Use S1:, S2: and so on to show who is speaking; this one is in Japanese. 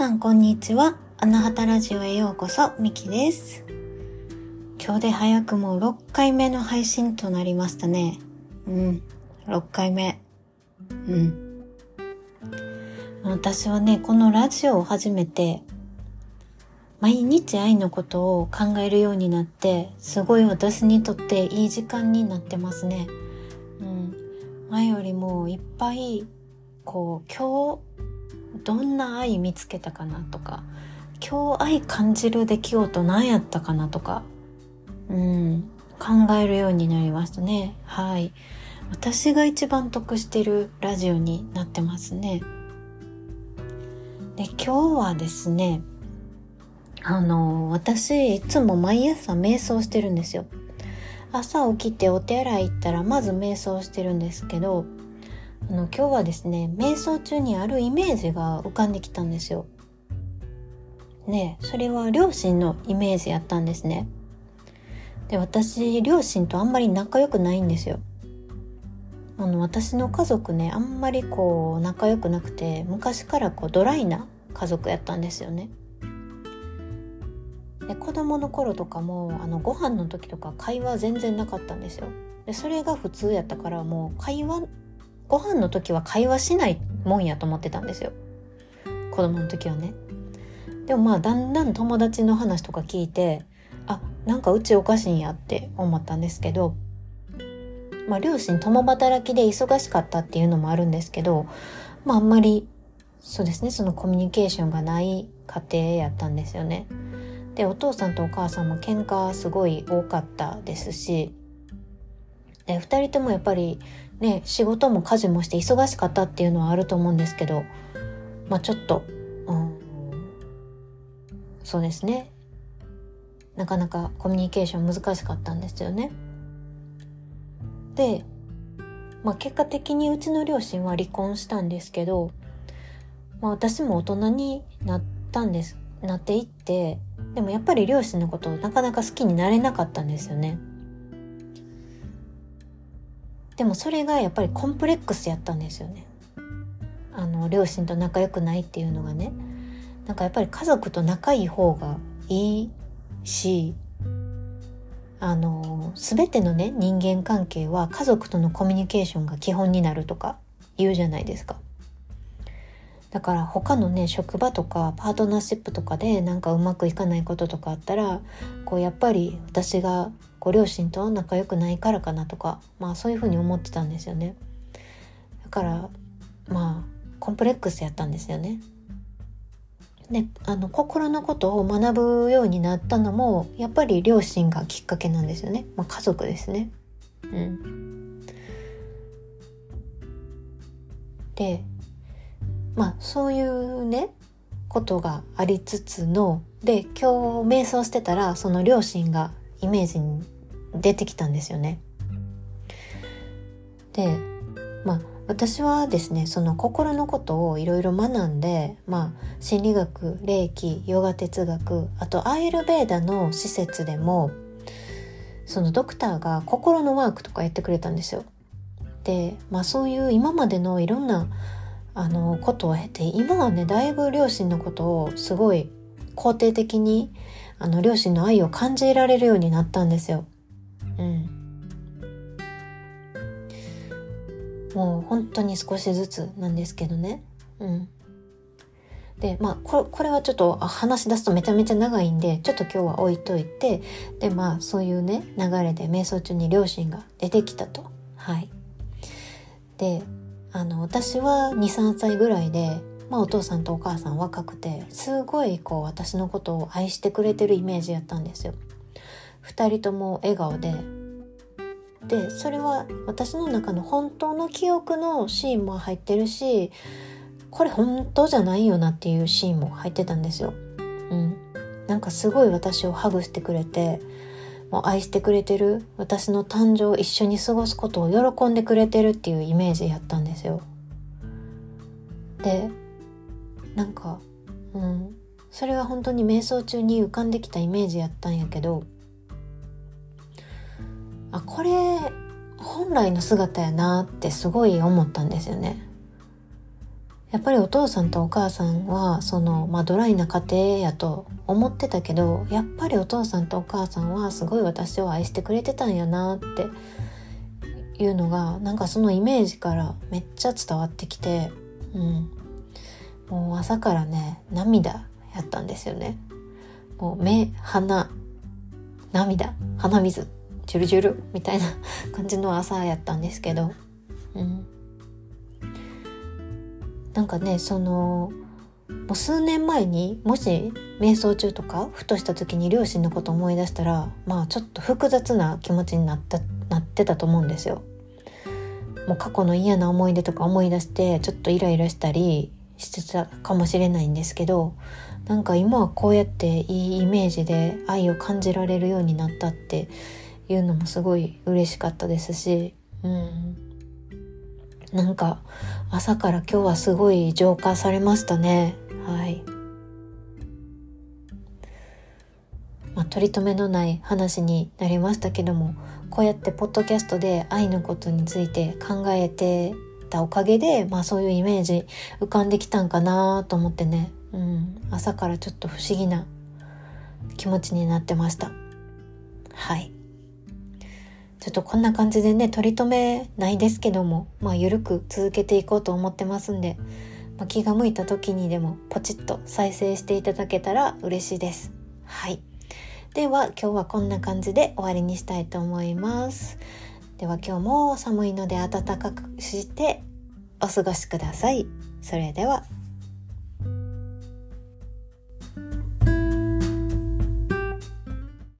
S1: さんこんにちは。アナハタラジオへようこそ、ミキです。今日で早くも6回目の配信となりましたね。うん、6回目。うん。私はね、このラジオを始めて、毎日愛のことを考えるようになって、すごい私にとっていい時間になってますね。うん。前よりもいっぱい、こう、今日、どんな愛見つけたかなとか今日愛感じる出来事何やったかなとかうん考えるようになりましたね。はい。私が一番得してるラジオになってますね。で今日はですねあの私いつも毎朝瞑想してるんですよ。朝起きてお手洗い行ったらまず瞑想してるんですけどあの今日はですね瞑想中にあるイメージが浮かんできたんですよ。ねそれは両親のイメージやったんですね。で私両親とあんまり仲良くないんですよ。あの私の家族ねあんまりこう仲良くなくて昔からこうドライな家族やったんですよね。で子供の頃とかもあのご飯の時とか会話全然なかったんですよ。でそれが普通やったからもう会話ご飯の時は会話しないもんやと思ってたんですよ。子供の時はね。でもまあだんだん友達の話とか聞いてあなんかうちおかしいんやって思ったんですけどまあ両親共働きで忙しかったっていうのもあるんですけどまああんまりそうですねそのコミュニケーションがない家庭やったんですよね。でお父さんとお母さんも喧嘩すごい多かったですしで2人ともやっぱりね、仕事も家事もして忙しかったっていうのはあると思うんですけど、まあちょっと、うん、そうですね。なかなかコミュニケーション難しかったんですよね。で、まあ結果的にうちの両親は離婚したんですけど、まあ私も大人になったんです、なっていって、でもやっぱり両親のことをなかなか好きになれなかったんですよね。でもそれがやっぱりコンプレックスやったんですよね。あの両親と仲良くないっていうのがね。なんかやっぱり家族と仲いい方がいいしあの全てのね人間関係は家族とのコミュニケーションが基本になるとか言うじゃないですか。だから他のね職場とかパートナーシップとかでなんかうまくいかないこととかあったらこうやっぱり私がご両親と仲良くないからかなとかまあそういうふうに思ってたんですよね。だからまあコンプレックスやったんですよね。であの心のことを学ぶようになったのもやっぱり両親がきっかけなんですよね、まあ、家族ですね。うん。でまあそういうねことがありつつので今日瞑想してたらその両親がイメージに出てきたんですよね。でまあ私はですねその心のことをいろいろ学んで、まあ、心理学霊気ヨガ哲学あとアイルベーダの施設でもそのドクターが心のワークとかやってくれたんですよ。で、まあ、そういう今までのいろんなあのことを経て今はねだいぶ両親のことをすごい肯定的にあの両親の愛を感じられるようになったんですよ。うん。もう本当に少しずつなんですけどね。うん。で、まあこ、これはちょっと話し出すとめちゃめちゃ長いんで、ちょっと今日は置いといて、で、まあ、そういうね、流れで瞑想中に両親が出てきたと。はい。で、あの私は23歳ぐらいで、まあ、お父さんとお母さん若くてすごいこう私のことを愛してくれてるイメージやったんですよ。2人とも笑顔ででそれは私の中の本当の記憶のシーンも入ってるしこれ本当じゃないよなっていうシーンも入ってたんですよ。うん、なんかすごい私をハグしてくれてもう愛してくれてる私の誕生を一緒に過ごすことを喜んでくれてるっていうイメージやったんですよ。でなんかうんそれは本当に瞑想中に浮かんできたイメージやったんやけどあこれ本来の姿やなってすごい思ったんですよね。やっぱりお父さんとお母さんはその、まあ、ドライな家庭やと思ってたけどやっぱりお父さんとお母さんはすごい私を愛してくれてたんやなっていうのがなんかそのイメージからめっちゃ伝わってきて、うん、もう朝からね涙やったんですよね。もう目鼻涙鼻水ジュルジュルみたいな感じの朝やったんですけど、なんかねそのもう数年前にもし瞑想中とかふとした時に両親のこと思い出したらまあちょっと複雑な気持ちになったなってたと思うんですよ。もう過去の嫌な思い出とか思い出してちょっとイライラしたりしてたかもしれないんですけどなんか今はこうやっていいイメージで愛を感じられるようになったっていうのもすごい嬉しかったですし、うん、なんか朝から今日はすごい浄化されましたね。はい。まあ、取り留めのない話になりましたけどもこうやってポッドキャストで愛のことについて考えてたおかげで、まあ、そういうイメージ浮かんできたんかなと思ってね、うん、朝からちょっと不思議な気持ちになってました。はい。ちょっとこんな感じでね取り留めないですけどもまあ緩く続けていこうと思ってますんで、まあ、気が向いた時にでもポチッと再生していただけたら嬉しいです。はい。では今日はこんな感じで終わりにしたいと思います。では今日も寒いので暖かくしてお過ごしください。それでは。